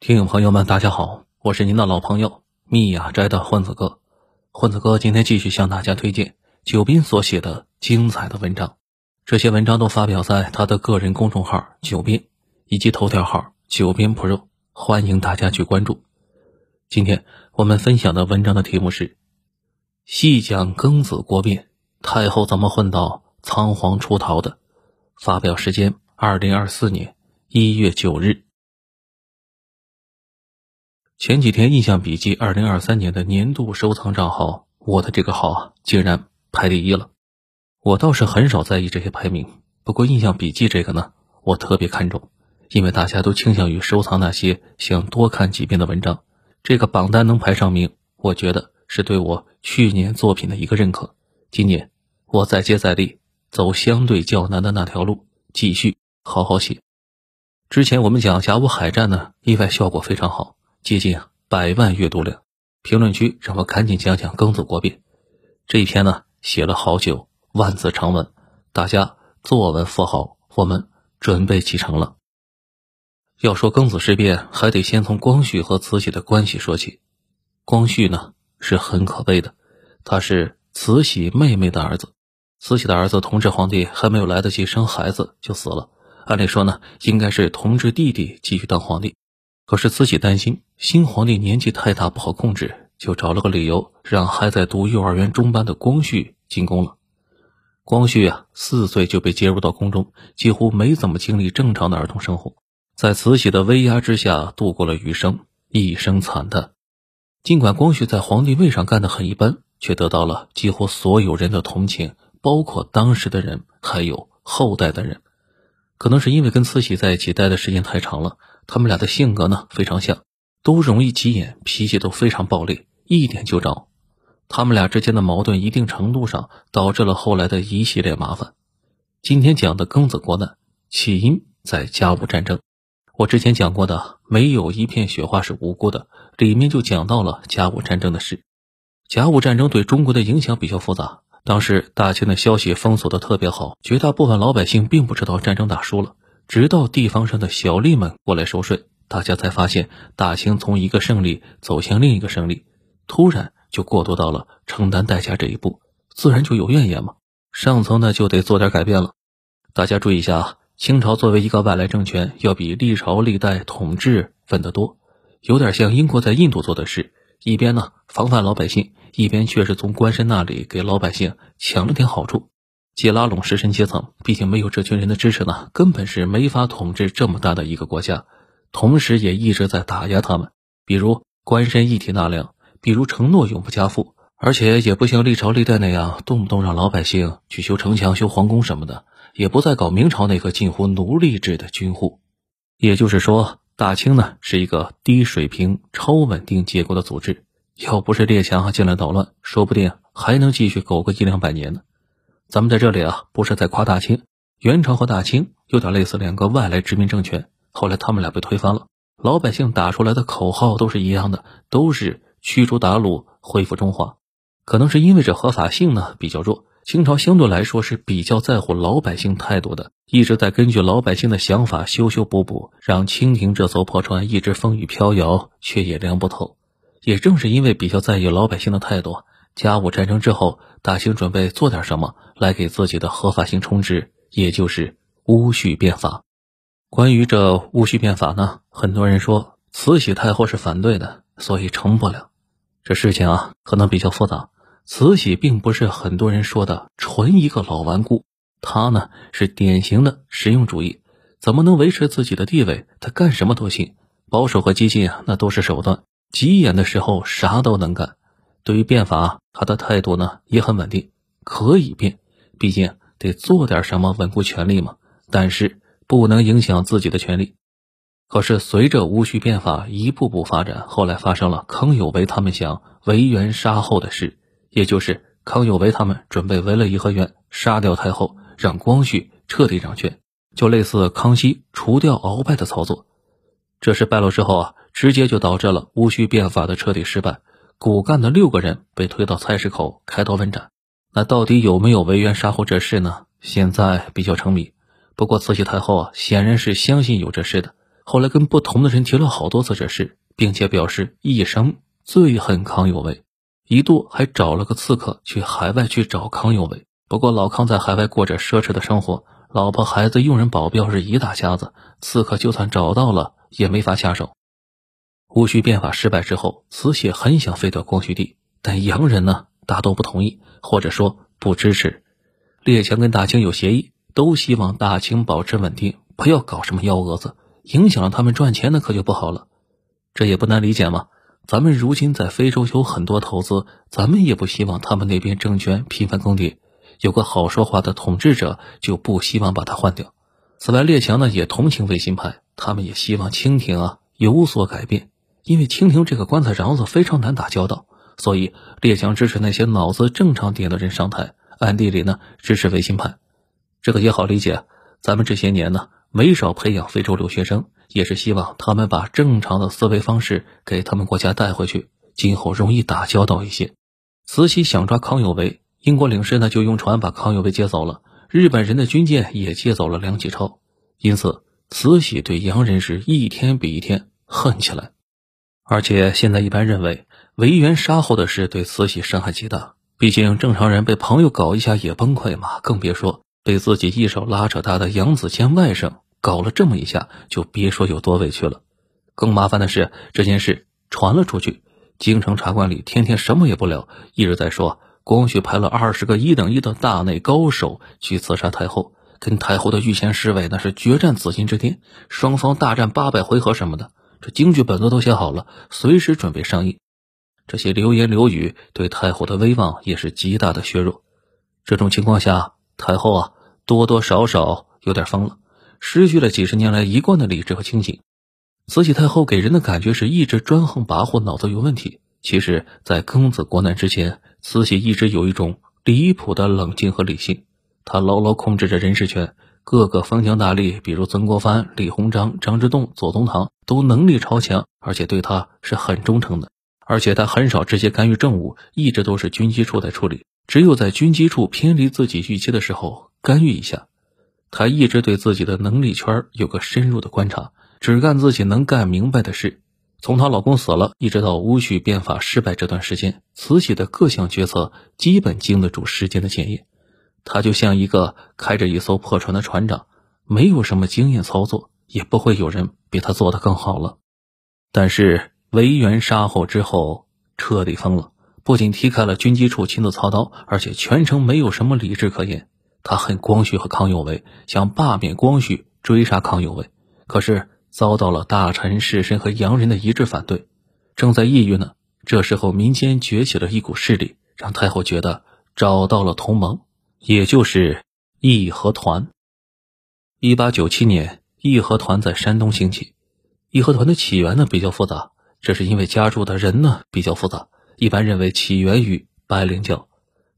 听友朋友们，大家好，我是您的老朋友密雅斋的混子哥。混子哥今天继续向大家推荐九斌所写的精彩的文章，这些文章都发表在他的个人公众号“九斌”以及头条号“九斌 Pro”，欢迎大家去关注。今天我们分享的文章的题目是：细讲庚子国变，太后怎么混到仓皇出逃的？发表时间：二零二四年一月九日。前几天，印象笔记二零二三年的年度收藏账号，我的这个号啊，竟然排第一了。我倒是很少在意这些排名，不过印象笔记这个呢，我特别看重，因为大家都倾向于收藏那些想多看几遍的文章。这个榜单能排上名，我觉得是对我去年作品的一个认可。今年我再接再厉，走相对较难的那条路，继续好好写。之前我们讲甲午海战呢，意外效果非常好。接近百万阅读量，评论区让我赶紧讲讲庚子国变这一篇呢，写了好久，万字长文，大家坐稳扶好，我们准备启程了。要说庚子事变，还得先从光绪和慈禧的关系说起。光绪呢是很可悲的，他是慈禧妹妹的儿子，慈禧的儿子同治皇帝还没有来得及生孩子就死了，按理说呢，应该是同治弟弟继续当皇帝。可是慈禧担心新皇帝年纪太大不好控制，就找了个理由让还在读幼儿园中班的光绪进宫了。光绪啊，四岁就被接入到宫中，几乎没怎么经历正常的儿童生活，在慈禧的威压之下度过了余生，一生惨淡。尽管光绪在皇帝位上干得很一般，却得到了几乎所有人的同情，包括当时的人，还有后代的人。可能是因为跟慈禧在一起待的时间太长了。他们俩的性格呢非常像，都容易急眼，脾气都非常暴烈，一点就着。他们俩之间的矛盾一定程度上导致了后来的一系列麻烦。今天讲的庚子国难起因在甲午战争，我之前讲过的没有一片雪花是无辜的，里面就讲到了甲午战争的事。甲午战争对中国的影响比较复杂，当时大清的消息封锁的特别好，绝大部分老百姓并不知道战争打输了。直到地方上的小吏们过来收税，大家才发现大清从一个胜利走向另一个胜利，突然就过渡到了承担代价这一步，自然就有怨言嘛。上层呢就得做点改变了。大家注意一下啊，清朝作为一个外来政权，要比历朝历代统治稳得多，有点像英国在印度做的事，一边呢防范老百姓，一边却是从官绅那里给老百姓抢了点好处。既拉拢士绅阶层，毕竟没有这群人的支持呢，根本是没法统治这么大的一个国家。同时，也一直在打压他们，比如官绅一体纳粮，比如承诺永不加赋，而且也不像历朝历代那样动不动让老百姓去修城墙、修皇宫什么的，也不再搞明朝那个近乎奴隶制的军户。也就是说，大清呢是一个低水平、超稳定结构的组织，要不是列强进来捣乱，说不定还能继续苟个一两百年呢。咱们在这里啊，不是在夸大清，元朝和大清有点类似两个外来殖民政权，后来他们俩被推翻了，老百姓打出来的口号都是一样的，都是驱逐鞑虏，恢复中华。可能是因为这合法性呢比较弱，清朝相对来说是比较在乎老百姓态度的，一直在根据老百姓的想法修修补补，让清廷这艘破船一直风雨飘摇，却也凉不透。也正是因为比较在意老百姓的态度。甲午战争之后，大清准备做点什么来给自己的合法性充值，也就是戊戌变法。关于这戊戌变法呢，很多人说慈禧太后是反对的，所以成不了。这事情啊，可能比较复杂。慈禧并不是很多人说的纯一个老顽固，她呢是典型的实用主义。怎么能维持自己的地位？她干什么都行。保守和激进啊，那都是手段。急眼的时候，啥都能干。对于变法，他的态度呢也很稳定，可以变，毕竟得做点什么稳固权力嘛。但是不能影响自己的权利。可是随着戊戌变法一步步发展，后来发生了康有为他们想围园杀后的事，也就是康有为他们准备围了颐和园，杀掉太后，让光绪彻底掌权，就类似康熙除掉鳌拜的操作。这事败露之后啊，直接就导致了戊戌变法的彻底失败。骨干的六个人被推到菜市口开刀问斩，那到底有没有围园杀后这事呢？现在比较成谜。不过慈禧太后啊，显然是相信有这事的。后来跟不同的人提了好多次这事，并且表示一生最恨康有为，一度还找了个刺客去海外去找康有为。不过老康在海外过着奢侈的生活，老婆孩子、佣人、保镖是一大家子，刺客就算找到了也没法下手。戊戌变法失败之后，慈禧很想废掉光绪帝，但洋人呢大都不同意，或者说不支持。列强跟大清有协议，都希望大清保持稳定，不要搞什么幺蛾子，影响了他们赚钱，那可就不好了。这也不难理解嘛。咱们如今在非洲有很多投资，咱们也不希望他们那边政权频繁更迭，有个好说话的统治者就不希望把他换掉。此外，列强呢也同情维新派，他们也希望清廷啊有所改变，因为清廷这个棺材瓤子非常难打交道，所以列强支持那些脑子正常点的人上台。暗地里呢支持维新派，这个也好理解。咱们这些年呢没少培养非洲留学生，也是希望他们把正常的思维方式给他们国家带回去，今后容易打交道一些。慈禧想抓康有为，英国领事呢就用船把康有为接走了，日本人的军舰也接走了梁启超，因此慈禧对洋人是一天比一天恨起来。而且现在一般认为，维园杀后的事对慈禧伤害极大。毕竟正常人被朋友搞一下也崩溃嘛，更别说被自己一手拉扯大的杨子谦外甥搞了这么一下，就别说有多委屈了。更麻烦的是，这件事传了出去，京城茶馆里天天什么也不聊，一直在说光绪派了二十个一等一的大内高手去刺杀太后，跟太后的御前侍卫那是决战紫禁之巅，双方大战八百回合什么的，这京剧本子都写好了，随时准备上映。这些流言流语对太后的威望也是极大的削弱。这种情况下，太后啊多多少少有点疯了，失去了几十年来一贯的理智和清醒。慈禧太后给人的感觉是一直专横跋扈，脑子有问题。其实，在庚子国难之前，慈禧一直有一种离谱的冷静和理性。她牢牢控制着人事权，各个封疆大吏，比如曾国藩、李鸿章、张之洞、左宗棠，都能力超强，而且对他是很忠诚的。而且他很少直接干预政务，一直都是军机处在处理。只有在军机处偏离自己预期的时候干预一下。他一直对自己的能力圈有个深入的观察，只干自己能干明白的事。从她老公死了，一直到戊戌变法失败这段时间，慈禧的各项决策基本经得住时间的检验。他就像一个开着一艘破船的船长，没有什么经验操作，也不会有人比他做得更好了。但是。维园杀后之后，彻底疯了。不仅踢开了军机处亲自操刀，而且全程没有什么理智可言。他恨光绪和康有为，想罢免光绪，追杀康有为，可是遭到了大臣士绅和洋人的一致反对。正在抑郁呢，这时候民间崛起了一股势力，让太后觉得找到了同盟，也就是义和团。一八九七年，义和团在山东兴起。义和团的起源呢比较复杂。这是因为加入的人呢比较复杂，一般认为起源于白莲教，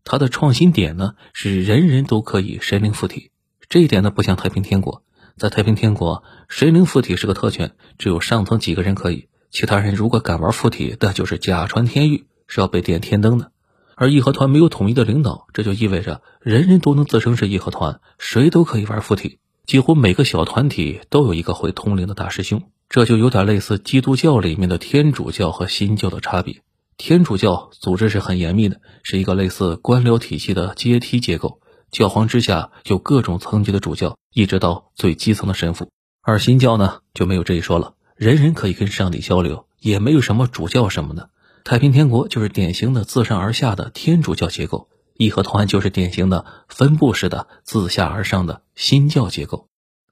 它的创新点呢是人人都可以神灵附体，这一点呢不像太平天国，在太平天国神灵附体是个特权，只有上层几个人可以，其他人如果敢玩附体，那就是假传天谕，是要被点天灯的。而义和团没有统一的领导，这就意味着人人都能自称是义和团，谁都可以玩附体，几乎每个小团体都有一个会通灵的大师兄。这就有点类似基督教里面的天主教和新教的差别。天主教组织是很严密的，是一个类似官僚体系的阶梯结构，教皇之下有各种层级的主教，一直到最基层的神父。而新教呢就没有这一说了，人人可以跟上帝交流，也没有什么主教什么的。太平天国就是典型的自上而下的天主教结构，义和团就是典型的分布式的自下而上的新教结构。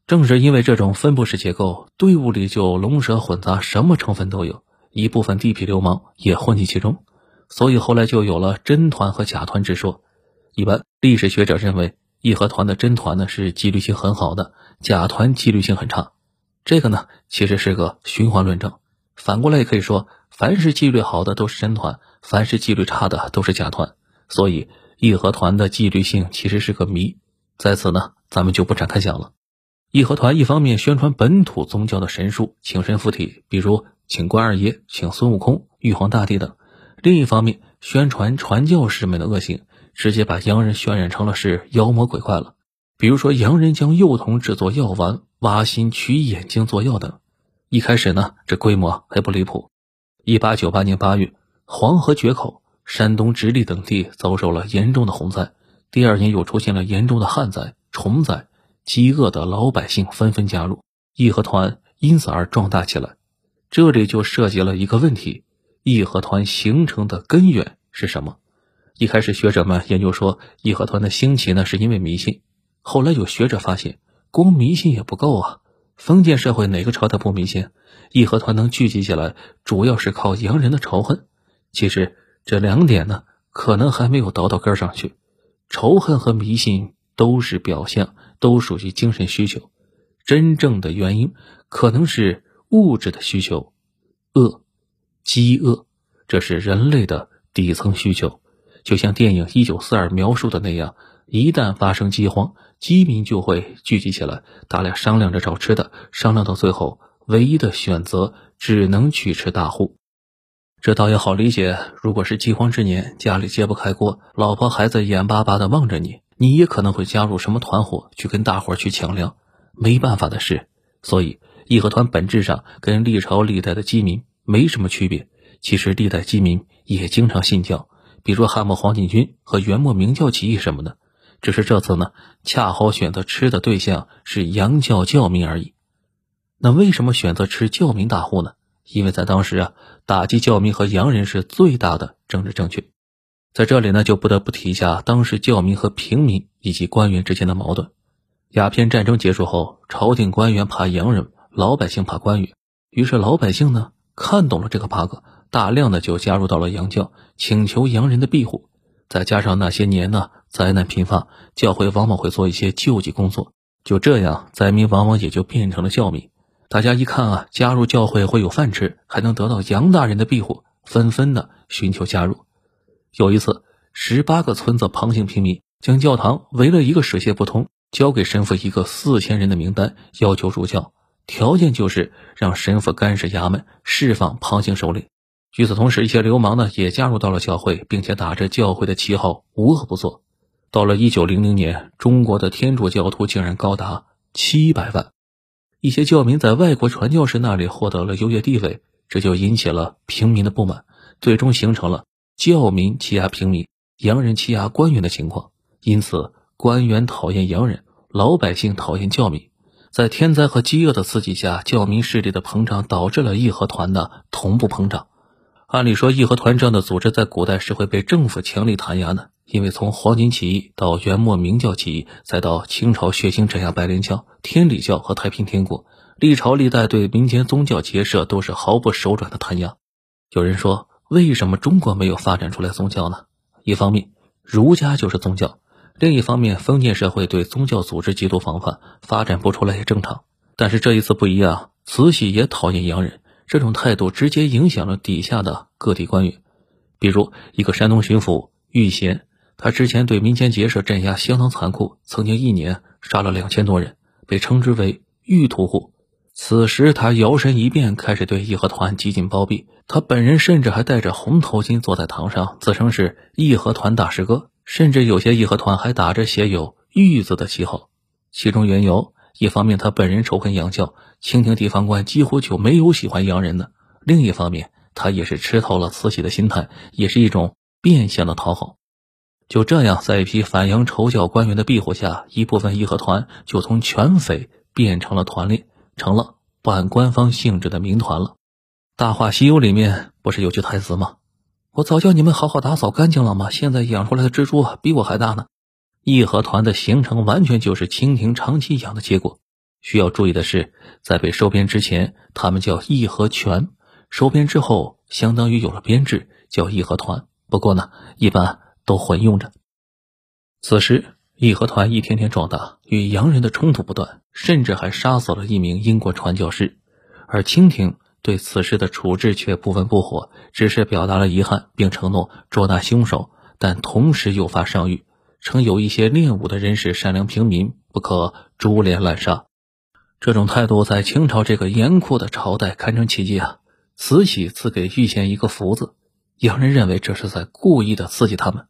正是因为这种分布式结构，队伍里就龙蛇混杂，什么成分都有，一部分地痞流氓也混迹其中，所以后来就有了真团和假团之说。一般历史学者认为，义和团的真团呢是纪律性很好的，假团纪律性很差。这个呢其实是个循环论证。反过来也可以说，凡是纪律好的都是真团，凡是纪律差的都是假团。所以义和团的纪律性其实是个谜，在此呢咱们就不展开讲了。义和团一方面宣传本土宗教的神术，请神附体，比如请关二爷、请孙悟空、玉皇大帝等；另一方面宣传传教士们的恶行，直接把洋人渲染成了是妖魔鬼怪了。比如说，洋人将幼童制作药丸、挖心取眼睛做药等。一开始呢，这规模还不离谱。一八九八年八月，黄河决口、山东直隶等地遭受了严重的洪灾，第二年又出现了严重的旱灾、虫灾，饥饿的老百姓纷纷加入义和团，因此而壮大起来。这里就涉及了一个问题：义和团形成的根源是什么？一开始学者们研究说，义和团的兴起呢是因为迷信。后来有学者发现，光迷信也不够啊。封建社会哪个朝代不迷信？义和团能聚集起来，主要是靠洋人的仇恨。其实这两点呢，可能还没有倒到根上去。仇恨和迷信都是表象，都属于精神需求。真正的原因可能是物质的需求，饿、饥饿，这是人类的底层需求。就像电影《一九四二》描述的那样，一旦发生饥荒，饥民就会聚集起来，大家商量着找吃的，商量到最后。唯一的选择只能去吃大户，这倒也好理解。如果是饥荒之年，家里揭不开锅，老婆孩子眼巴巴的望着你，你也可能会加入什么团伙去跟大伙去抢粮。没办法的事，所以义和团本质上跟历朝历代的饥民没什么区别。其实历代饥民也经常信教，比如汉末黄巾军和元末明教起义什么的，只是这次呢，恰好选择吃的对象是洋教教民而已。那为什么选择吃教民大户呢？因为在当时啊，打击教民和洋人是最大的政治正确。在这里呢，就不得不提一下当时教民和平民以及官员之间的矛盾。鸦片战争结束后，朝廷官员怕洋人，老百姓怕官员，于是老百姓呢看懂了这个 bug，大量的就加入到了洋教，请求洋人的庇护。再加上那些年呢灾难频发，教会往往会做一些救济工作，就这样灾民往往也就变成了教民。大家一看啊，加入教会会有饭吃，还能得到杨大人的庇护，纷纷的寻求加入。有一次，十八个村子旁姓平民将教堂围了一个水泄不通，交给神父一个四千人的名单，要求入教，条件就是让神父干涉衙门，释放旁姓首领。与此同时，一些流氓呢也加入到了教会，并且打着教会的旗号，无恶不作。到了一九零零年，中国的天主教徒竟然高达七百万。一些教民在外国传教士那里获得了优越地位，这就引起了平民的不满，最终形成了教民欺压平民、洋人欺压官员的情况。因此，官员讨厌洋人，老百姓讨厌教民。在天灾和饥饿的刺激下，教民势力的膨胀导致了义和团的同步膨胀。按理说，义和团这样的组织在古代是会被政府强力弹压的。因为从黄巾起义到元末明教起义，再到清朝血腥镇压白莲教、天理教和太平天国，历朝历代对民间宗教结社都是毫不手软的弹压。有人说，为什么中国没有发展出来宗教呢？一方面，儒家就是宗教；另一方面，封建社会对宗教组织极度防范，发展不出来也正常。但是这一次不一样，慈禧也讨厌洋人，这种态度直接影响了底下的各地官员，比如一个山东巡抚玉贤。他之前对民间结社镇压相当残酷，曾经一年杀了两千多人，被称之为“玉屠户”。此时他摇身一变，开始对义和团极尽包庇。他本人甚至还戴着红头巾坐在堂上，自称是义和团大师哥。甚至有些义和团还打着写有“玉”字的旗号。其中缘由，一方面他本人仇恨洋教，清廷地方官几乎就没有喜欢洋人的；另一方面，他也是吃透了慈禧的心态，也是一种变相的讨好。就这样，在一批反洋仇教官员的庇护下，一部分义和团就从全匪变成了团练，成了半官方性质的民团了。《大话西游》里面不是有句台词吗？我早叫你们好好打扫干净了吗？现在养出来的蜘蛛比我还大呢。义和团的形成完全就是清廷长期养的结果。需要注意的是，在被收编之前，他们叫义和拳；收编之后，相当于有了编制，叫义和团。不过呢，一般。都混用着。此时，义和团一天天壮大，与洋人的冲突不断，甚至还杀死了一名英国传教士。而清廷对此事的处置却不温不火，只是表达了遗憾，并承诺捉拿凶手，但同时诱发上谕，称有一些练武的人士善良平民，不可株连滥杀。这种态度在清朝这个严酷的朝代堪称奇迹啊！慈禧赐给玉贤一个福字，洋人认为这是在故意的刺激他们。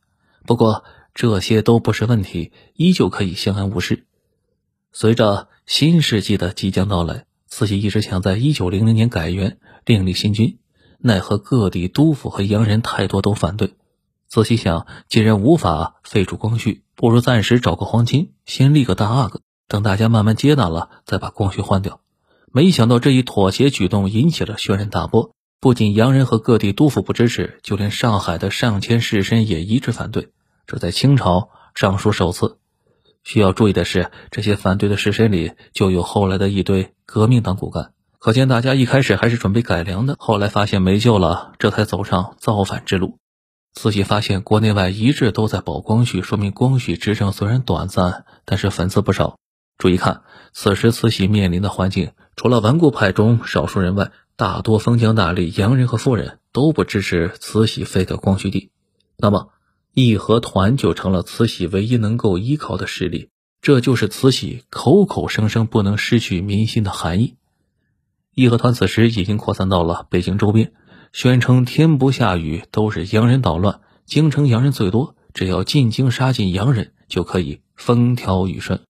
不过这些都不是问题，依旧可以相安无事。随着新世纪的即将到来，慈禧一直想在一九零零年改元，另立新君，奈何各地督府和洋人太多都反对。仔细想，既然无法废除光绪，不如暂时找个皇亲，先立个大阿哥，等大家慢慢接纳了，再把光绪换掉。没想到这一妥协举动引起了轩然大波，不仅洋人和各地督府不支持，就连上海的上千士绅也一致反对。这在清朝尚属首次。需要注意的是，这些反对的士绅里就有后来的一堆革命党骨干，可见大家一开始还是准备改良的，后来发现没救了，这才走上造反之路。慈禧发现国内外一致都在保光绪，说明光绪执政虽然短暂，但是粉丝不少。注意看，此时慈禧面临的环境，除了顽固派中少数人外，大多封疆大吏、洋人和富人都不支持慈禧废掉光绪帝。那么，义和团就成了慈禧唯一能够依靠的势力，这就是慈禧口口声声不能失去民心的含义。义和团此时已经扩散到了北京周边，宣称天不下雨都是洋人捣乱，京城洋人最多，只要进京杀尽洋人就可以风调雨顺。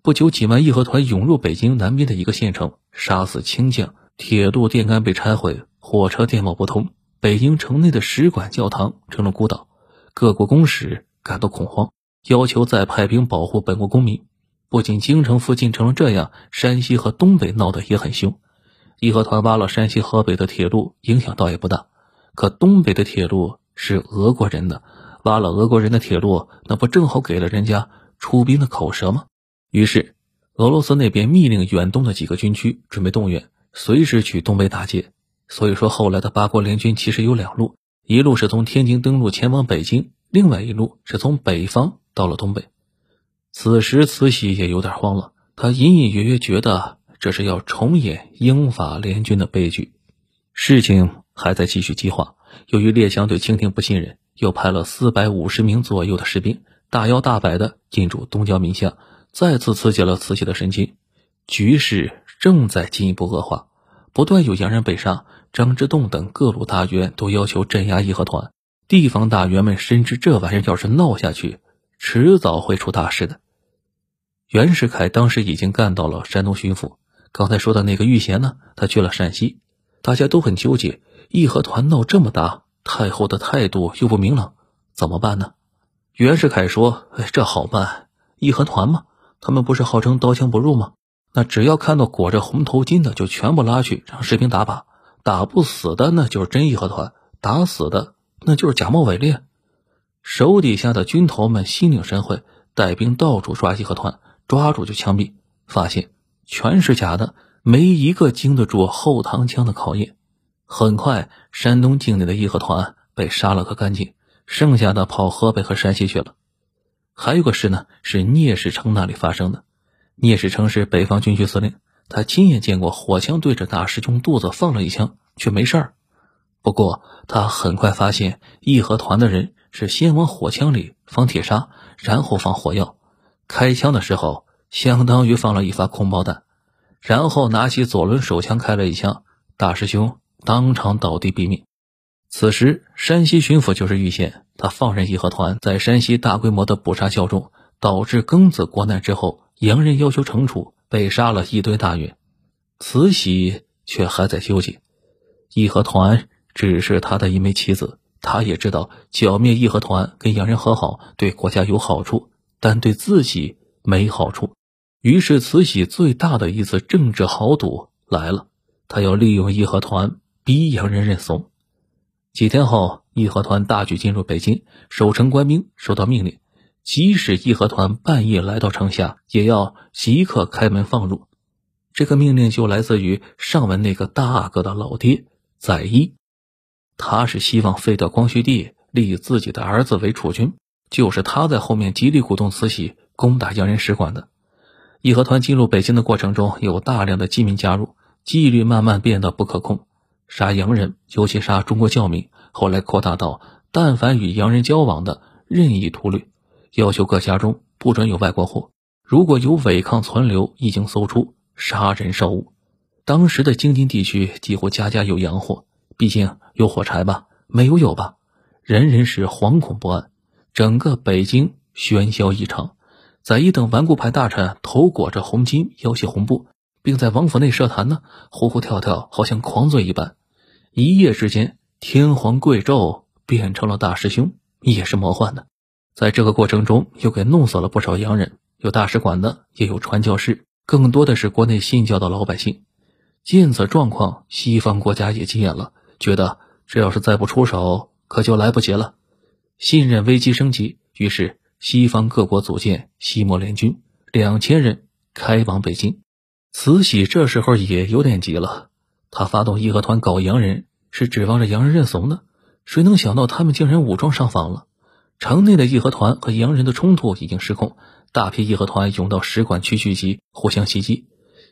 不久，几万义和团涌入北京南边的一个县城，杀死清将，铁路电杆被拆毁，火车电报不通，北京城内的使馆、教堂成了孤岛。各国公使感到恐慌，要求再派兵保护本国公民。不仅京城附近成了这样，山西和东北闹得也很凶。义和团挖了山西、河北的铁路，影响倒也不大。可东北的铁路是俄国人的，挖了俄国人的铁路，那不正好给了人家出兵的口舌吗？于是，俄罗斯那边密令远东的几个军区准备动员，随时去东北打劫。所以说，后来的八国联军其实有两路。一路是从天津登陆前往北京，另外一路是从北方到了东北。此时慈禧也有点慌了，她隐隐约约觉得这是要重演英法联军的悲剧。事情还在继续激化，由于列强对清廷不信任，又派了四百五十名左右的士兵，大摇大摆的进驻东郊民巷，再次刺激了慈禧的神经。局势正在进一步恶化，不断有洋人被杀。张之洞等各路大员都要求镇压义和团，地方大员们深知这玩意儿要是闹下去，迟早会出大事的。袁世凯当时已经干到了山东巡抚，刚才说的那个玉贤呢，他去了陕西，大家都很纠结，义和团闹这么大，太后的态度又不明朗，怎么办呢？袁世凯说：“哎，这好办，义和团嘛，他们不是号称刀枪不入吗？那只要看到裹着红头巾的，就全部拉去，让士兵打靶。”打不死的那就是真义和团，打死的那就是假冒伪劣。手底下的军头们心领神会，带兵到处抓义和团，抓住就枪毙。发现全是假的，没一个经得住后膛枪的考验。很快，山东境内的义和团被杀了个干净，剩下的跑河北和山西去了。还有个事呢，是聂士成那里发生的。聂士成是北方军区司令。他亲眼见过火枪对着大师兄肚子放了一枪，却没事儿。不过他很快发现，义和团的人是先往火枪里放铁砂，然后放火药。开枪的时候，相当于放了一发空包弹。然后拿起左轮手枪开了一枪，大师兄当场倒地毙命。此时，山西巡抚就是玉贤，他放任义和团在山西大规模的捕杀较重，导致庚子国难之后，洋人要求惩处。被杀了一堆大员，慈禧却还在纠结。义和团只是他的一枚棋子，他也知道剿灭义和团跟洋人和好对国家有好处，但对自己没好处。于是，慈禧最大的一次政治豪赌来了，她要利用义和团逼洋人认怂。几天后，义和团大举进入北京，守城官兵收到命令。即使义和团半夜来到城下，也要即刻开门放入。这个命令就来自于上文那个大阿哥的老爹载一，他是希望废掉光绪帝，立自己的儿子为储君。就是他在后面极力鼓动慈禧攻打洋人使馆的。义和团进入北京的过程中，有大量的饥民加入，纪律慢慢变得不可控，杀洋人，尤其杀中国教民。后来扩大到，但凡与洋人交往的，任意屠掠。要求各家中不准有外国货，如果有违抗存留，一经搜出，杀人烧物。当时的京津地区几乎家家有洋货，毕竟有火柴吧，没有有吧，人人是惶恐不安。整个北京喧嚣异常，在一等顽固派大臣头裹着红巾，腰系红布，并在王府内设坛呢，呼呼跳跳，好像狂醉一般。一夜之间，天皇贵胄变成了大师兄，也是魔幻的。在这个过程中，又给弄死了不少洋人，有大使馆的，也有传教士，更多的是国内信教的老百姓。见此状况，西方国家也急眼了，觉得这要是再不出手，可就来不及了。信任危机升级，于是西方各国组建西莫联军，两千人开往北京。慈禧这时候也有点急了，他发动义和团搞洋人，是指望着洋人认怂呢。谁能想到他们竟然武装上访了？城内的义和团和洋人的冲突已经失控，大批义和团涌到使馆区聚集，互相袭击。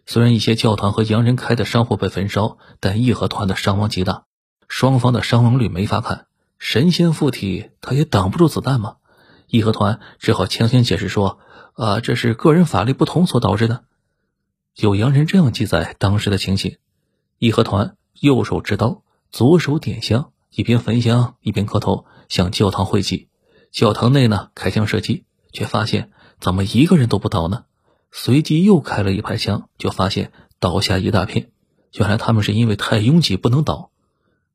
虽然一些教堂和洋人开的商铺被焚烧，但义和团的伤亡极大，双方的伤亡率没法看。神仙附体，他也挡不住子弹吗。义和团只好强行解释说：“啊，这是个人法力不同所导致的。”有洋人这样记载当时的情形：义和团右手持刀，左手点香，一边焚香一边磕头向教堂会祭。教堂内呢，开枪射击，却发现怎么一个人都不倒呢？随即又开了一排枪，就发现倒下一大片。原来他们是因为太拥挤不能倒。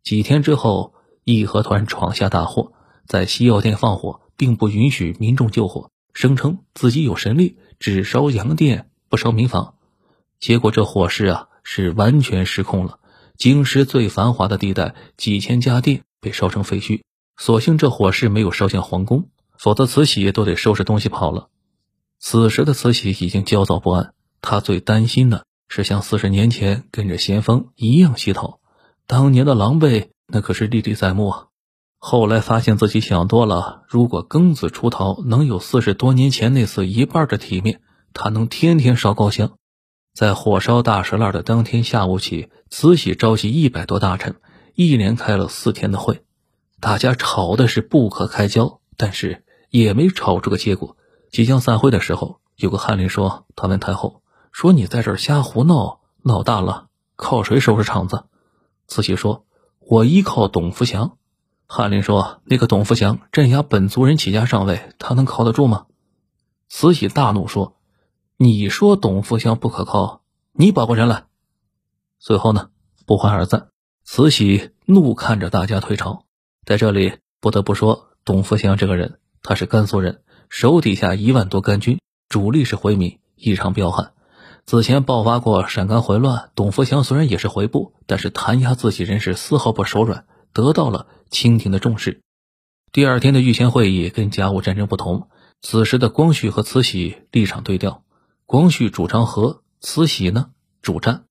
几天之后，义和团闯下大祸，在西药店放火，并不允许民众救火，声称自己有神力，只烧洋店不烧民房。结果这火势啊是完全失控了，京师最繁华的地带几千家店被烧成废墟。所幸这火势没有烧向皇宫，否则慈禧都得收拾东西跑了。此时的慈禧已经焦躁不安，她最担心的是像四十年前跟着咸丰一样乞讨，当年的狼狈那可是历历在目啊。后来发现自己想多了，如果庚子出逃能有四十多年前那次一半的体面，他能天天烧高香。在火烧大石烂的当天下午起，慈禧召集一百多大臣，一连开了四天的会。大家吵的是不可开交，但是也没吵出个结果。即将散会的时候，有个翰林说：“他问太后，说你在这瞎胡闹，闹大了，靠谁收拾场子？”慈禧说：“我依靠董福祥。”翰林说：“那个董福祥镇压本族人起家上位，他能靠得住吗？”慈禧大怒说：“你说董福祥不可靠，你保过人来。”随后呢，不欢而散。慈禧怒看着大家退朝。在这里不得不说，董福祥这个人，他是甘肃人，手底下一万多干军，主力是回民，异常彪悍。此前爆发过陕甘回乱，董福祥虽然也是回部，但是弹压自己人是丝毫不手软，得到了清廷的重视。第二天的御前会议跟甲午战争不同，此时的光绪和慈禧立场对调，光绪主张和，慈禧呢主战。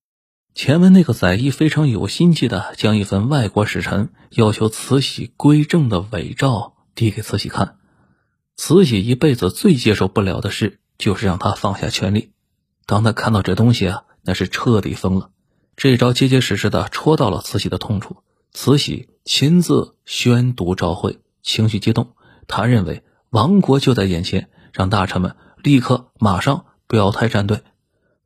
前文那个载一非常有心计的，将一份外国使臣要求慈禧归正的伪诏递给慈禧看。慈禧一辈子最接受不了的事，就是让他放下权力。当他看到这东西啊，那是彻底疯了。这招结结实实的戳到了慈禧的痛处。慈禧亲自宣读诏会，情绪激动。他认为亡国就在眼前，让大臣们立刻马上表态站队。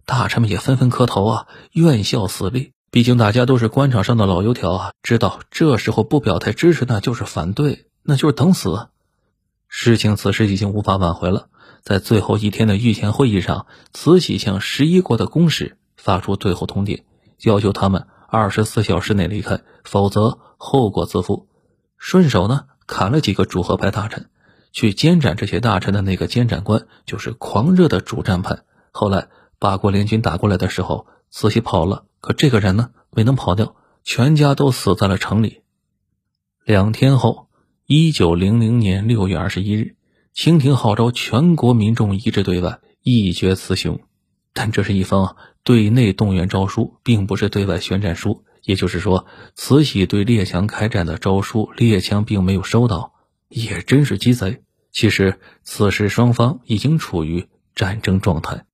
大臣们也纷纷磕头啊，愿效死力。毕竟大家都是官场上的老油条啊，知道这时候不表态支持，那就是反对，那就是等死。事情此时已经无法挽回了。在最后一天的御前会议上，慈禧向十一国的公使发出最后通牒，要求他们二十四小时内离开，否则后果自负。顺手呢，砍了几个主和派大臣。去监斩这些大臣的那个监斩官，就是狂热的主战派。后来。八国联军打过来的时候，慈禧跑了，可这个人呢没能跑掉，全家都死在了城里。两天后，一九零零年六月二十一日，清廷号召全国民众一致对外，一决雌雄。但这是一封对内动员诏书，并不是对外宣战书。也就是说，慈禧对列强开战的诏书，列强并没有收到，也真是鸡贼。其实，此时双方已经处于战争状态。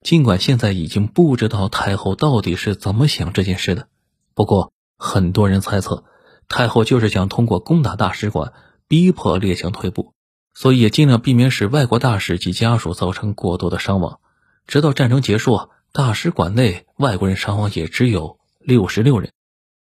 尽管现在已经不知道太后到底是怎么想这件事的，不过很多人猜测，太后就是想通过攻打大使馆，逼迫列强退步，所以也尽量避免使外国大使及家属造成过多的伤亡。直到战争结束，大使馆内外国人伤亡也只有六十六人。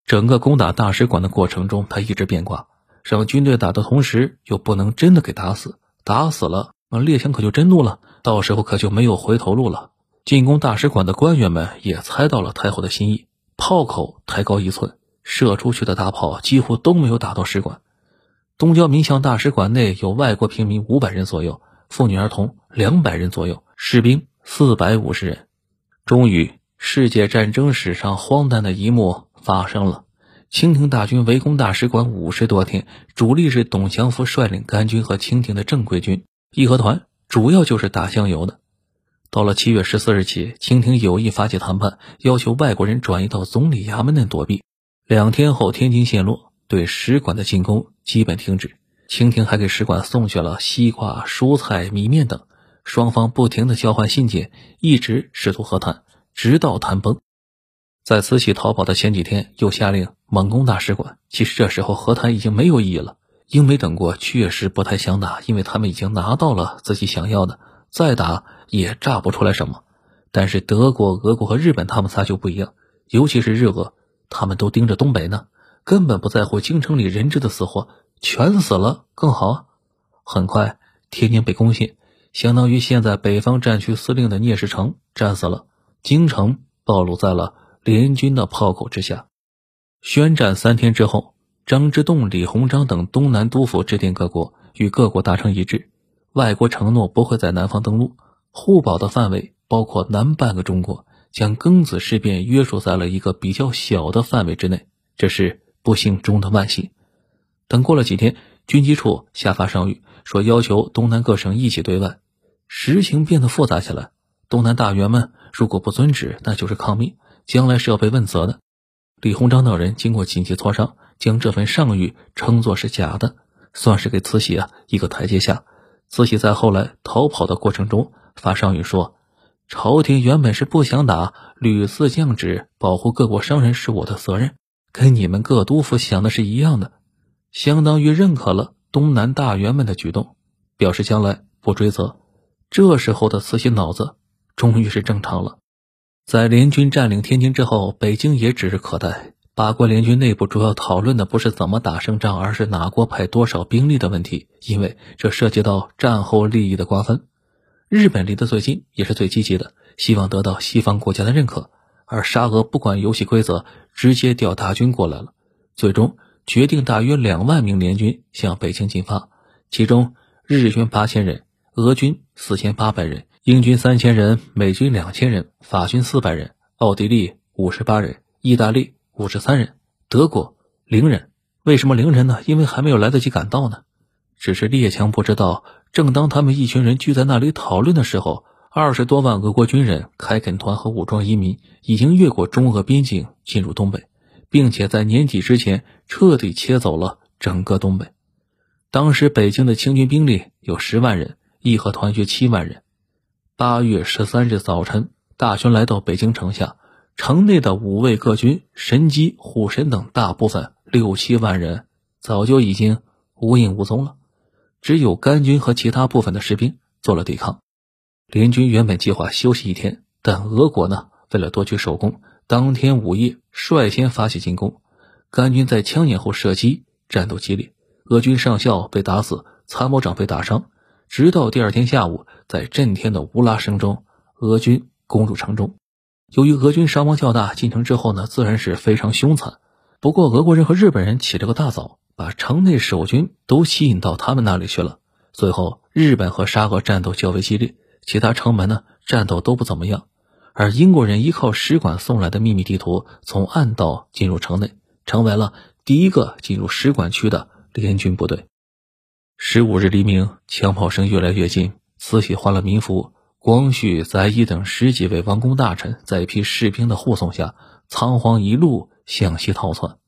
整个攻打大使馆的过程中，他一直变卦，让军队打的同时，又不能真的给打死，打死了，那列强可就真怒了，到时候可就没有回头路了。进攻大使馆的官员们也猜到了太后的心意，炮口抬高一寸，射出去的大炮几乎都没有打到使馆。东交民巷大使馆内有外国平民五百人左右，妇女儿童两百人左右，士兵四百五十人。终于，世界战争史上荒诞的一幕发生了：清廷大军围攻大使馆五十多天，主力是董祥福率领甘军和清廷的正规军，义和团主要就是打香油的。到了七月十四日起，清廷有意发起谈判，要求外国人转移到总理衙门内躲避。两天后，天津陷落，对使馆的进攻基本停止。清廷还给使馆送去了西瓜、蔬菜、米面等。双方不停的交换信件，一直试图和谈，直到谈崩。在慈禧逃跑的前几天，又下令猛攻大使馆。其实这时候和谈已经没有意义了。英美等国确实不太想打，因为他们已经拿到了自己想要的。再打也炸不出来什么，但是德国、俄国和日本他们仨就不一样，尤其是日俄，他们都盯着东北呢，根本不在乎京城里人质的死活，全死了更好！很快，天津被攻陷，相当于现在北方战区司令的聂士成战死了，京城暴露在了联军的炮口之下。宣战三天之后，张之洞、李鸿章等东南督府致电各国，与各国达成一致。外国承诺不会在南方登陆，互保的范围包括南半个中国，将庚子事变约束在了一个比较小的范围之内。这是不幸中的万幸。等过了几天，军机处下发上谕，说要求东南各省一起对外。实情变得复杂起来。东南大员们如果不遵旨，那就是抗命，将来是要被问责的。李鸿章等人经过紧急磋商，将这份上谕称作是假的，算是给慈禧啊一个台阶下。慈禧在后来逃跑的过程中发上谕说：“朝廷原本是不想打，屡次降旨，保护各国商人是我的责任，跟你们各督府想的是一样的，相当于认可了东南大员们的举动，表示将来不追责。”这时候的慈禧脑子终于是正常了。在联军占领天津之后，北京也指日可待。八国联军内部主要讨论的不是怎么打胜仗，而是哪国派多少兵力的问题，因为这涉及到战后利益的瓜分。日本离得最近，也是最积极的，希望得到西方国家的认可。而沙俄不管游戏规则，直接调大军过来了。最终决定大约两万名联军向北京进发，其中日军八千人，俄军四千八百人，英军三千人，美军两千人，法军四百人，奥地利五十八人，意大利。五十三人，德国零人。为什么零人呢？因为还没有来得及赶到呢。只是列强不知道，正当他们一群人聚在那里讨论的时候，二十多万俄国军人、开垦团和武装移民已经越过中俄边境进入东北，并且在年底之前彻底切走了整个东北。当时北京的清军兵力有十万人，义和团约七万人。八月十三日早晨，大军来到北京城下。城内的五卫各军、神机、虎神等大部分六七万人早就已经无影无踪了，只有甘军和其他部分的士兵做了抵抗。联军原本计划休息一天，但俄国呢，为了夺取首功，当天午夜率先发起进攻。甘军在枪眼后射击，战斗激烈，俄军上校被打死，参谋长被打伤。直到第二天下午，在震天的乌拉声中，俄军攻入城中。由于俄军伤亡较大，进城之后呢，自然是非常凶残。不过，俄国人和日本人起了个大早，把城内守军都吸引到他们那里去了。最后，日本和沙俄战斗较为激烈，其他城门呢战斗都不怎么样。而英国人依靠使馆送来的秘密地图，从暗道进入城内，成为了第一个进入使馆区的联军部队。十五日黎明，枪炮声越来越近，慈禧换了民服。光绪、载漪等十几位王公大臣在一批士兵的护送下，仓皇一路向西逃窜。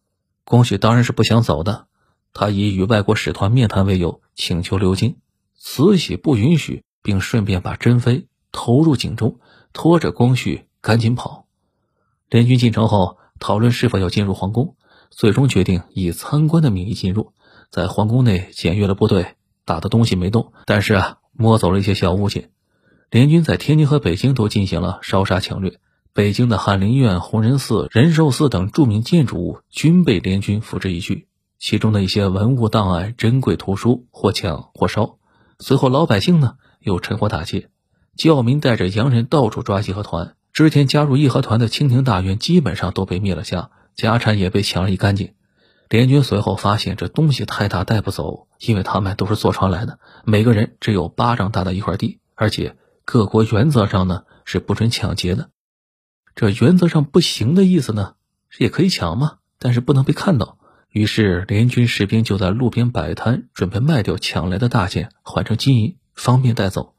光绪当然是不想走的，他以与外国使团面谈为由，请求留京。慈禧不允许，并顺便把珍妃投入井中，拖着光绪赶紧跑。联军进城后，讨论是否要进入皇宫，最终决定以参观的名义进入，在皇宫内检阅了部队，打的东西没动，但是啊，摸走了一些小物件。联军在天津和北京都进行了烧杀抢掠，北京的翰林院、弘仁寺、仁寿寺等著名建筑物均被联军付之一炬，其中的一些文物档案、珍贵图书或抢或烧。随后，老百姓呢又趁火打劫，教民带着洋人到处抓义和团。之前加入义和团的清廷大员基本上都被灭了家，家产也被抢了一干净。联军随后发现这东西太大带不走，因为他们都是坐船来的，每个人只有巴掌大的一块地，而且各国原则上呢是不准抢劫的。这原则上不行的意思呢，也可以抢嘛，但是不能被看到。于是联军士兵就在路边摆摊，准备卖掉抢来的大件，换成金银，方便带走。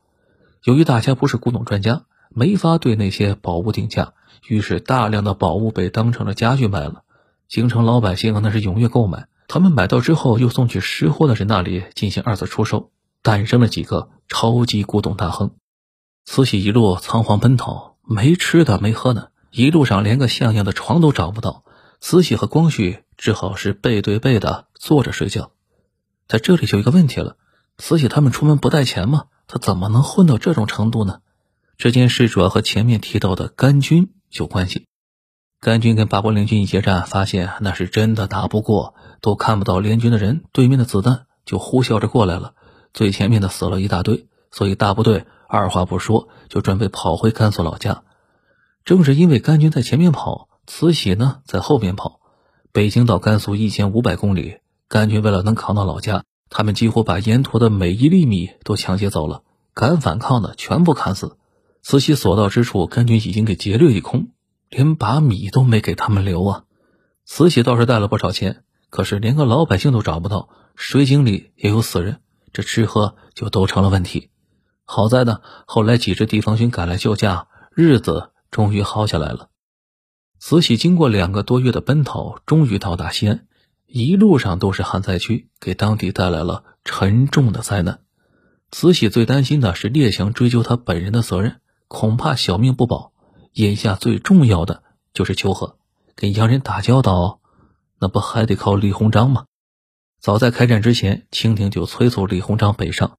由于大家不是古董专家。没法对那些宝物定价，于是大量的宝物被当成了家具卖了。京城老百姓那是踊跃购买，他们买到之后又送去识货的人那里进行二次出售，诞生了几个超级古董大亨。慈禧一路仓皇奔逃，没吃的没喝的，一路上连个像样的床都找不到。慈禧和光绪只好是背对背的坐着睡觉。在这里就一个问题了：慈禧他们出门不带钱吗？他怎么能混到这种程度呢？这件事主要和前面提到的甘军有关系。甘军跟八国联军一结战，发现那是真的打不过，都看不到联军的人，对面的子弹就呼啸着过来了。最前面的死了一大堆，所以大部队二话不说就准备跑回甘肃老家。正是因为甘军在前面跑，慈禧呢在后面跑。北京到甘肃一千五百公里，甘军为了能扛到老家，他们几乎把沿途的每一粒米都抢劫走了，敢反抗的全部砍死。慈禧所到之处，甘军已经给劫掠一空，连把米都没给他们留啊！慈禧倒是带了不少钱，可是连个老百姓都找不到，水井里也有死人，这吃喝就都成了问题。好在呢，后来几支地方军赶来救驾，日子终于好下来了。慈禧经过两个多月的奔逃，终于到达西安，一路上都是旱灾区，给当地带来了沉重的灾难。慈禧最担心的是列强追究他本人的责任。恐怕小命不保。眼下最重要的就是求和，跟洋人打交道，那不还得靠李鸿章吗？早在开战之前，清廷就催促李鸿章北上。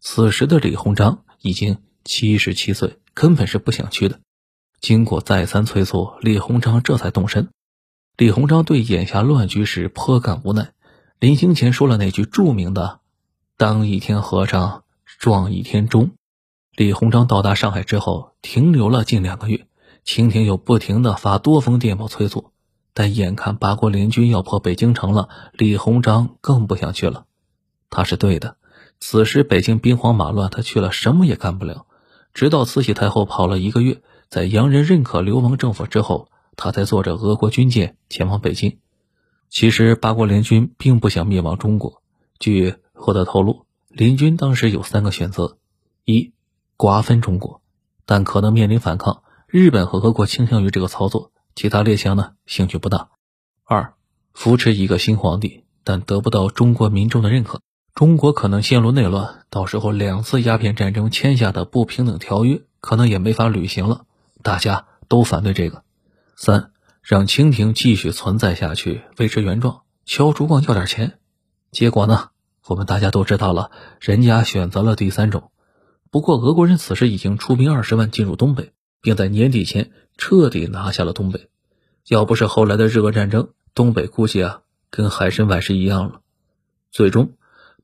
此时的李鸿章已经七十七岁，根本是不想去的。经过再三催促，李鸿章这才动身。李鸿章对眼下乱局势颇感无奈，临行前说了那句著名的：“当一天和尚撞一天钟。”李鸿章到达上海之后，停留了近两个月。清廷又不停的发多封电报催促，但眼看八国联军要破北京城了，李鸿章更不想去了。他是对的，此时北京兵荒马乱，他去了什么也干不了。直到慈禧太后跑了一个月，在洋人认可流亡政府之后，他才坐着俄国军舰前往北京。其实八国联军并不想灭亡中国。据获得透露，联军当时有三个选择：一。瓜分中国，但可能面临反抗。日本和俄国倾向于这个操作，其他列强呢兴趣不大。二，扶持一个新皇帝，但得不到中国民众的认可，中国可能陷入内乱，到时候两次鸦片战争签下的不平等条约可能也没法履行了，大家都反对这个。三，让清廷继续存在下去，维持原状，敲竹杠要点钱。结果呢，我们大家都知道了，人家选择了第三种。不过，俄国人此时已经出兵二十万进入东北，并在年底前彻底拿下了东北。要不是后来的日俄战争，东北估计啊跟海参崴是一样了。最终，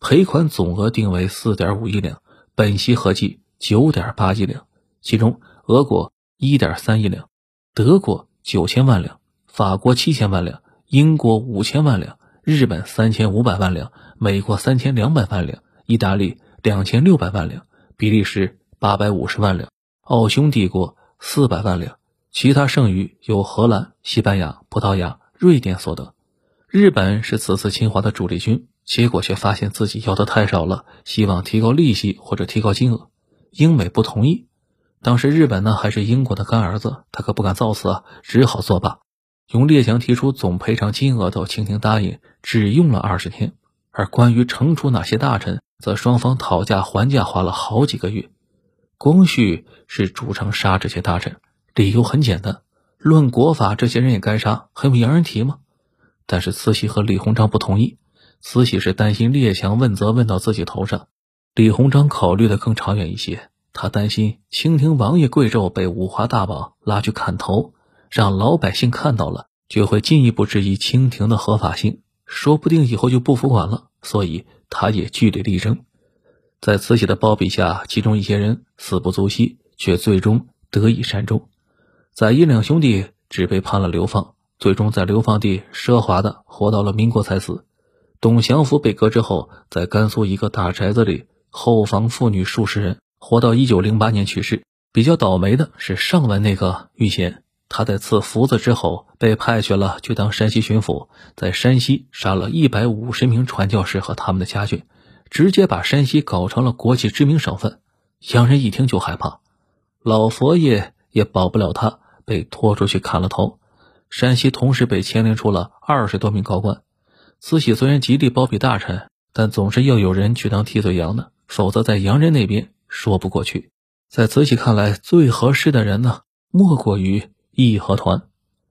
赔款总额定为四点五亿两，本息合计九点八亿两。其中，俄国一点三亿两，德国九千万两，法国七千万两，英国五千万两，日本三千五百万两，美国三千两百万两，意大利两千六百万两。比利时八百五十万两，奥匈帝国四百万两，其他剩余由荷兰、西班牙、葡萄牙、瑞典所得。日本是此次侵华的主力军，结果却发现自己要的太少了，希望提高利息或者提高金额。英美不同意。当时日本呢还是英国的干儿子，他可不敢造次啊，只好作罢，用列强提出总赔偿金额，都清廷答应，只用了二十天。而关于惩处哪些大臣，则双方讨价还价花了好几个月，光绪是主张杀这些大臣，理由很简单，论国法，这些人也该杀，还用洋人提吗？但是慈禧和李鸿章不同意，慈禧是担心列强问责问到自己头上，李鸿章考虑的更长远一些，他担心清廷王爷贵胄被五花大绑拉去砍头，让老百姓看到了，就会进一步质疑清廷的合法性，说不定以后就不服管了，所以。他也据理力争，在慈禧的包庇下，其中一些人死不足惜，却最终得以善终。在一两兄弟只被判了流放，最终在流放地奢华的活到了民国才死。董祥福被革职后，在甘肃一个大宅子里后房妇女数十人，活到一九零八年去世。比较倒霉的是上文那个玉贤。他在赐福子之后，被派去了去当山西巡抚，在山西杀了一百五十名传教士和他们的家眷，直接把山西搞成了国际知名省份。洋人一听就害怕，老佛爷也保不了他，被拖出去砍了头。山西同时被牵连出了二十多名高官。慈禧虽然极力包庇大臣，但总是要有人去当替罪羊的，否则在洋人那边说不过去。在慈禧看来，最合适的人呢，莫过于。义和团，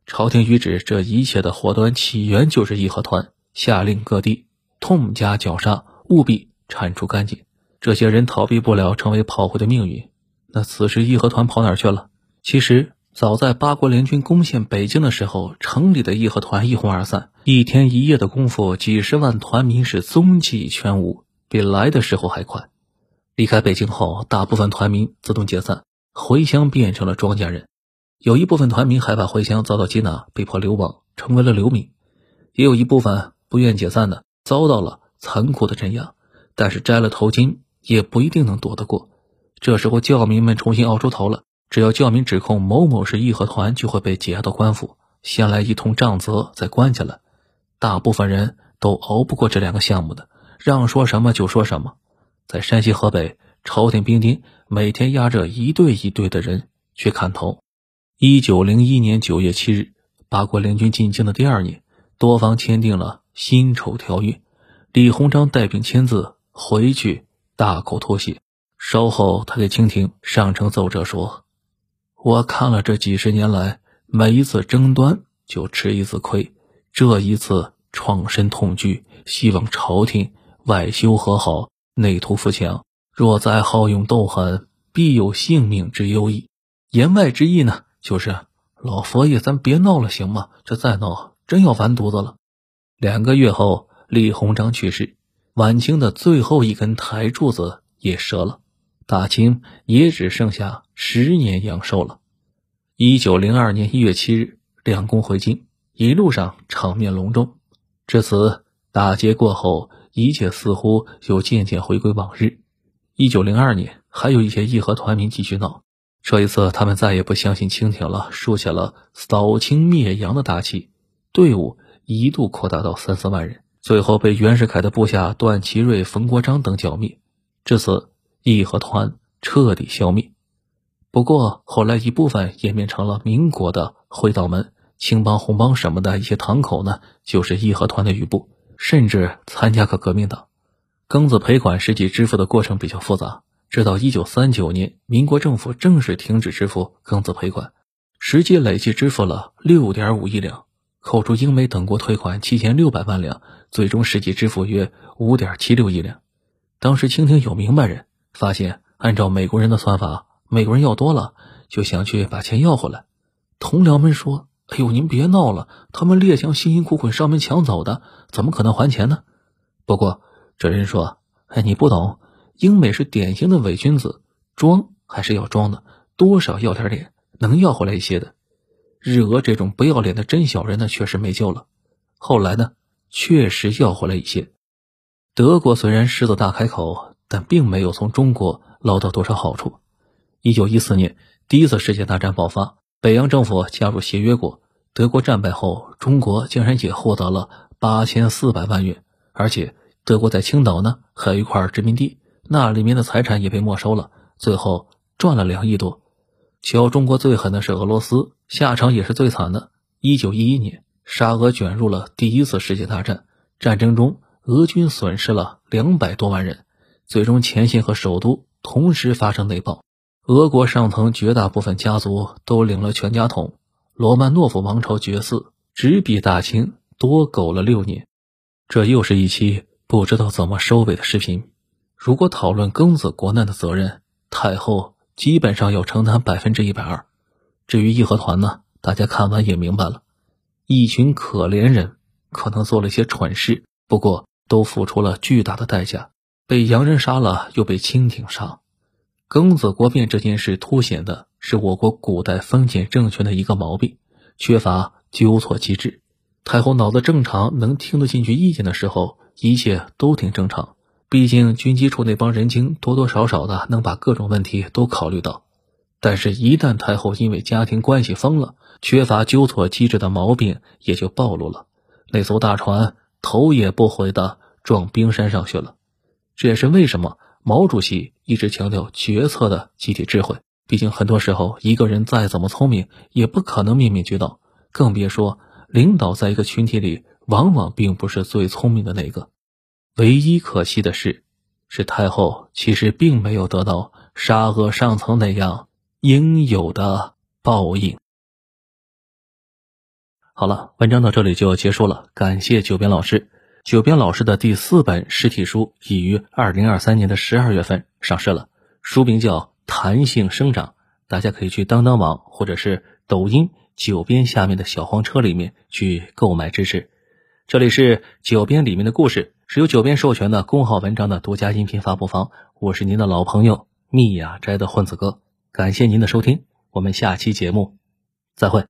朝廷谕旨，这一切的祸端起源就是义和团，下令各地痛加绞杀，务必铲除干净。这些人逃避不了成为炮灰的命运。那此时义和团跑哪去了？其实早在八国联军攻陷北京的时候，城里的义和团一哄而散，一天一夜的功夫，几十万团民是踪迹全无，比来的时候还快。离开北京后，大部分团民自动解散，回乡变成了庄稼人。有一部分团民害怕回乡遭到缉拿，被迫流亡，成为了流民；也有一部分不愿解散的，遭到了残酷的镇压。但是摘了头巾，也不一定能躲得过。这时候，教民们重新熬出头了。只要教民指控某某是义和团，就会被解押到官府，先来一通杖责，再关起来。大部分人都熬不过这两个项目的，让说什么就说什么。在山西、河北，朝廷兵丁每天押着一队一队的人去砍头。一九零一年九月七日，八国联军进京的第二年，多方签订了辛丑条约。李鸿章带兵签字回去，大口吐血。稍后，他给清廷上呈奏折说：“我看了这几十年来，每一次争端就吃一次亏，这一次创身痛惧，希望朝廷外修和好，内图富强。若再好勇斗狠，必有性命之忧矣。”言外之意呢？就是老佛爷，咱别闹了，行吗？这再闹，真要完犊子了。两个月后，李鸿章去世，晚清的最后一根台柱子也折了，大清也只剩下十年阳寿了。一九零二年一月七日，两宫回京，一路上场面隆重。至此，大捷过后，一切似乎又渐渐回归往日。一九零二年，还有一些义和团民继续闹。这一次，他们再也不相信清廷了，竖起了扫清灭洋的大旗，队伍一度扩大到三四万人，最后被袁世凯的部下段祺瑞、冯国璋等剿灭。至此，义和团彻底消灭。不过，后来一部分演变成了民国的会道门、青帮、红帮什么的一些堂口呢，就是义和团的余部，甚至参加过革命党。庚子赔款实际支付的过程比较复杂。直到一九三九年，民国政府正式停止支付庚子赔款，实际累计支付了六点五亿两，扣除英美等国退款七千六百万两，最终实际支付约五点七六亿两。当时清廷有明白人，发现按照美国人的算法，美国人要多了，就想去把钱要回来。同僚们说：“哎呦，您别闹了，他们列强辛辛苦苦上门抢走的，怎么可能还钱呢？”不过这人说：“哎，你不懂。”英美是典型的伪君子，装还是要装的，多少要点脸，能要回来一些的。日俄这种不要脸的真小人呢，确实没救了。后来呢，确实要回来一些。德国虽然狮子大开口，但并没有从中国捞到多少好处。一九一四年，第一次世界大战爆发，北洋政府加入协约国，德国战败后，中国竟然也获得了八千四百万元，而且德国在青岛呢还有一块殖民地。那里面的财产也被没收了，最后赚了两亿多。瞧，中国最狠的是俄罗斯，下场也是最惨的。一九一一年，沙俄卷入了第一次世界大战，战争中俄军损失了两百多万人，最终前线和首都同时发生内爆，俄国上层绝大部分家族都领了全家桶，罗曼诺夫王朝绝嗣，只比大清多苟了六年。这又是一期不知道怎么收尾的视频。如果讨论庚子国难的责任，太后基本上要承担百分之一百二。至于义和团呢，大家看完也明白了，一群可怜人可能做了些蠢事，不过都付出了巨大的代价。被洋人杀了，又被清廷杀。庚子国变这件事凸显的是我国古代封建政权的一个毛病：缺乏纠错机制。太后脑子正常，能听得进去意见的时候，一切都挺正常。毕竟军机处那帮人精多多少少的能把各种问题都考虑到。但是，一旦太后因为家庭关系疯了，缺乏纠错机制的毛病也就暴露了。那艘大船头也不回的撞冰山上去了。这也是为什么毛主席一直强调决策的集体智慧。毕竟，很多时候一个人再怎么聪明，也不可能面面俱到，更别说领导在一个群体里，往往并不是最聪明的那个。唯一可惜的是，是太后其实并没有得到沙俄上层那样。应有的报应。好了，文章到这里就要结束了。感谢九编老师。九编老师的第四本实体书已于二零二三年的十二月份上市了，书名叫《弹性生长》，大家可以去当当网或者是抖音九编下面的小黄车里面去购买支持。这里是九编里面的故事，是由九编授权的公号文章的独家音频发布方。我是您的老朋友密雅斋的混子哥。感谢您的收听，我们下期节目再会。